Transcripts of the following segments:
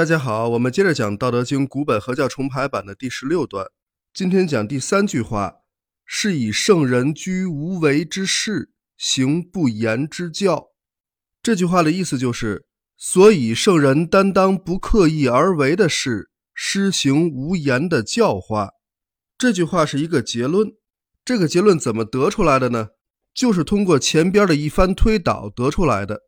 大家好，我们接着讲《道德经》古本合教重排版的第十六段。今天讲第三句话：“是以圣人居无为之事，行不言之教。”这句话的意思就是，所以圣人担当不刻意而为的事，施行无言的教化。这句话是一个结论。这个结论怎么得出来的呢？就是通过前边的一番推导得出来的。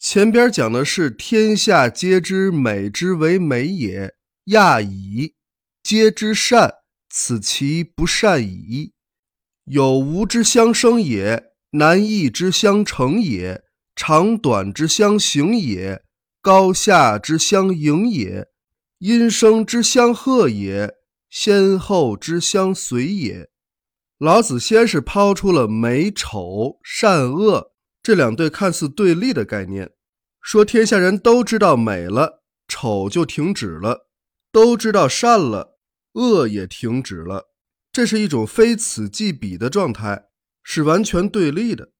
前边讲的是天下皆知美之为美也，亚矣；皆知善，此其不善矣。有无之相生也，难易之相成也，长短之相形也，高下之相迎也，音声之相和也，先后之相随也。老子先是抛出了美丑、善恶。这两对看似对立的概念，说天下人都知道美了，丑就停止了；都知道善了，恶也停止了。这是一种非此即彼的状态，是完全对立的。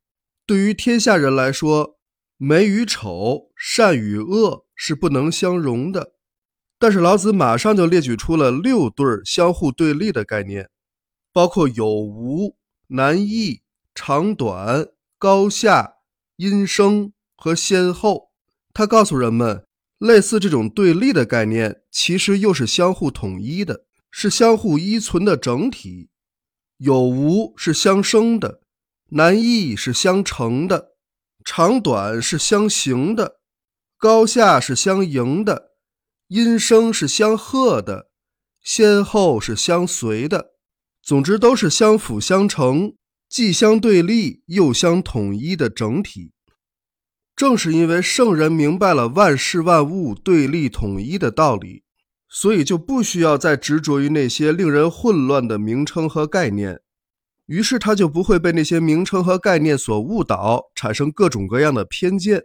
对于天下人来说，美与丑、善与恶是不能相容的。但是老子马上就列举出了六对相互对立的概念，包括有无、难易、长短。高下、音声和先后，他告诉人们，类似这种对立的概念，其实又是相互统一的，是相互依存的整体。有无是相生的，难易是相成的，长短是相形的，高下是相迎的，音声是相和的，先后是相随的。总之，都是相辅相成。既相对立又相统一的整体，正是因为圣人明白了万事万物对立统一的道理，所以就不需要再执着于那些令人混乱的名称和概念，于是他就不会被那些名称和概念所误导，产生各种各样的偏见，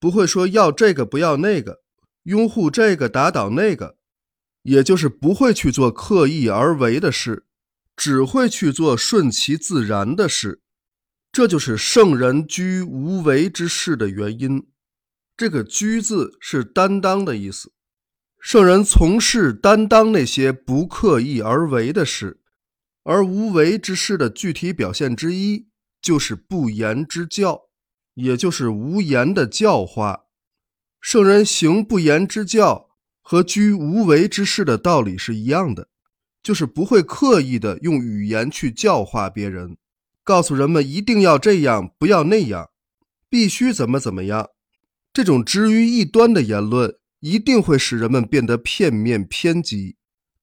不会说要这个不要那个，拥护这个打倒那个，也就是不会去做刻意而为的事。只会去做顺其自然的事，这就是圣人居无为之事的原因。这个“居”字是担当的意思，圣人从事担当那些不刻意而为的事，而无为之事的具体表现之一就是不言之教，也就是无言的教化。圣人行不言之教和居无为之事的道理是一样的。就是不会刻意的用语言去教化别人，告诉人们一定要这样，不要那样，必须怎么怎么样。这种执于一端的言论，一定会使人们变得片面偏激。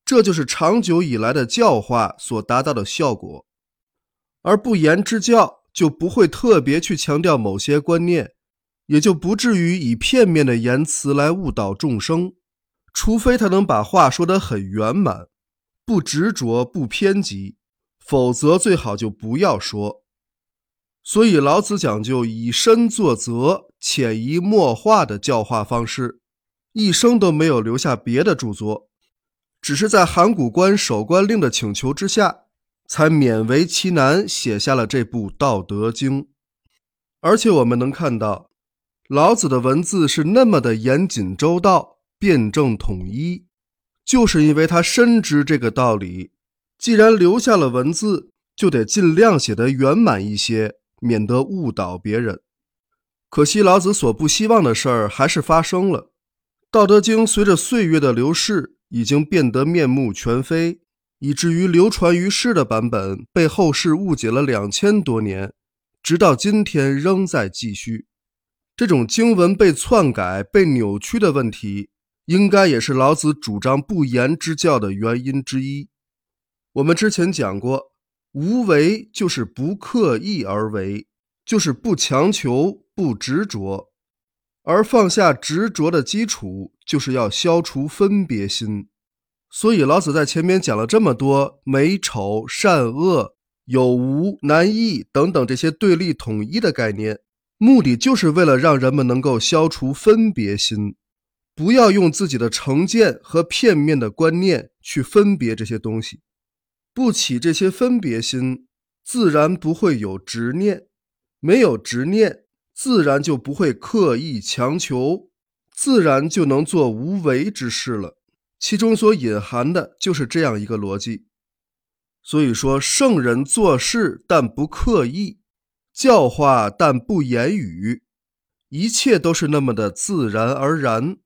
这就是长久以来的教化所达到的效果。而不言之教，就不会特别去强调某些观念，也就不至于以片面的言辞来误导众生。除非他能把话说得很圆满。不执着，不偏激，否则最好就不要说。所以老子讲究以身作则、潜移默化的教化方式，一生都没有留下别的著作，只是在函谷关守关令的请求之下，才勉为其难写下了这部《道德经》。而且我们能看到，老子的文字是那么的严谨周到、辩证统一。就是因为他深知这个道理，既然留下了文字，就得尽量写得圆满一些，免得误导别人。可惜老子所不希望的事儿还是发生了，《道德经》随着岁月的流逝，已经变得面目全非，以至于流传于世的版本被后世误解了两千多年，直到今天仍在继续。这种经文被篡改、被扭曲的问题。应该也是老子主张不言之教的原因之一。我们之前讲过，无为就是不刻意而为，就是不强求、不执着。而放下执着的基础，就是要消除分别心。所以老子在前面讲了这么多美丑、善恶、有无、难易等等这些对立统一的概念，目的就是为了让人们能够消除分别心。不要用自己的成见和片面的观念去分别这些东西，不起这些分别心，自然不会有执念；没有执念，自然就不会刻意强求，自然就能做无为之事了。其中所隐含的就是这样一个逻辑。所以说，圣人做事但不刻意，教化但不言语，一切都是那么的自然而然。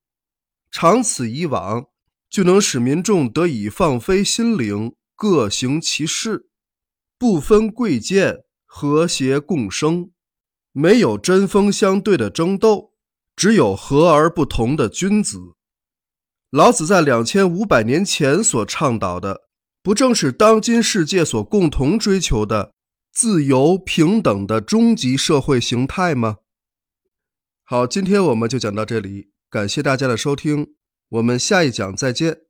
长此以往，就能使民众得以放飞心灵，各行其事，不分贵贱，和谐共生，没有针锋相对的争斗，只有和而不同的君子。老子在两千五百年前所倡导的。不正是当今世界所共同追求的自由平等的终极社会形态吗？好，今天我们就讲到这里，感谢大家的收听，我们下一讲再见。